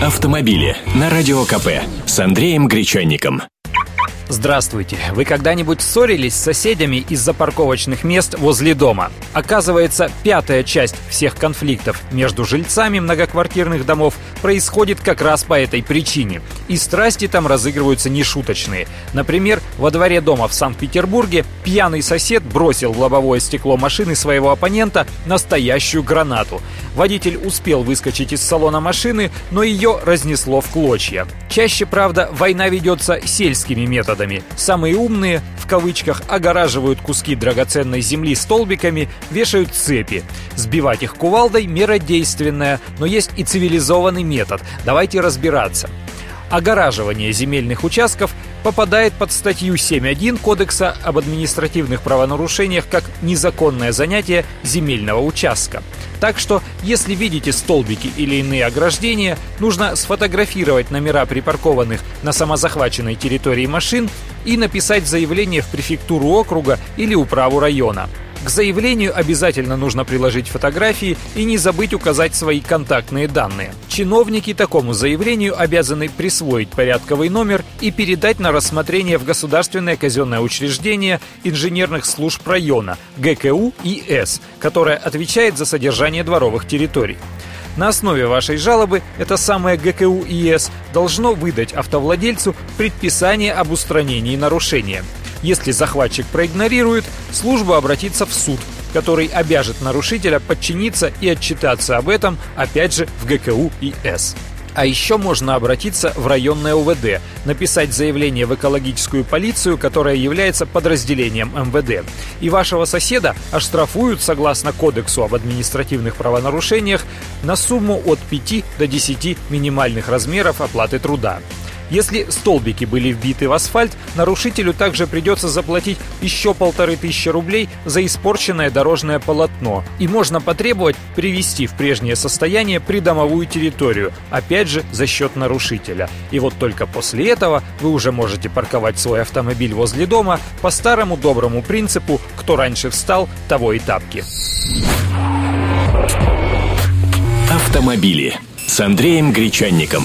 Автомобили на Радио КП с Андреем Гречанником. Здравствуйте. Вы когда-нибудь ссорились с соседями из-за парковочных мест возле дома? Оказывается, пятая часть всех конфликтов между жильцами многоквартирных домов происходит как раз по этой причине. И страсти там разыгрываются нешуточные. Например, во дворе дома в Санкт-Петербурге пьяный сосед бросил в лобовое стекло машины своего оппонента настоящую гранату. Водитель успел выскочить из салона машины, но ее разнесло в клочья. Чаще, правда, война ведется сельскими методами. Самые умные, в кавычках, огораживают куски драгоценной земли столбиками, вешают цепи. Сбивать их кувалдой – мера действенная, но есть и цивилизованный метод. Давайте разбираться огораживание земельных участков попадает под статью 7.1 Кодекса об административных правонарушениях как незаконное занятие земельного участка. Так что, если видите столбики или иные ограждения, нужно сфотографировать номера припаркованных на самозахваченной территории машин и написать заявление в префектуру округа или управу района. К заявлению обязательно нужно приложить фотографии и не забыть указать свои контактные данные. Чиновники такому заявлению обязаны присвоить порядковый номер и передать на рассмотрение в Государственное казенное учреждение инженерных служб района ГКУ и С, которое отвечает за содержание дворовых территорий. На основе вашей жалобы это самое ГКУ ИС должно выдать автовладельцу предписание об устранении нарушения. Если захватчик проигнорирует, служба обратится в суд, который обяжет нарушителя подчиниться и отчитаться об этом, опять же, в ГКУ и С. А еще можно обратиться в районное УВД, написать заявление в экологическую полицию, которая является подразделением МВД. И вашего соседа оштрафуют, согласно Кодексу об административных правонарушениях, на сумму от 5 до 10 минимальных размеров оплаты труда. Если столбики были вбиты в асфальт, нарушителю также придется заплатить еще полторы тысячи рублей за испорченное дорожное полотно. И можно потребовать привести в прежнее состояние придомовую территорию, опять же за счет нарушителя. И вот только после этого вы уже можете парковать свой автомобиль возле дома по старому доброму принципу «кто раньше встал, того и тапки». Автомобили с Андреем Гречанником.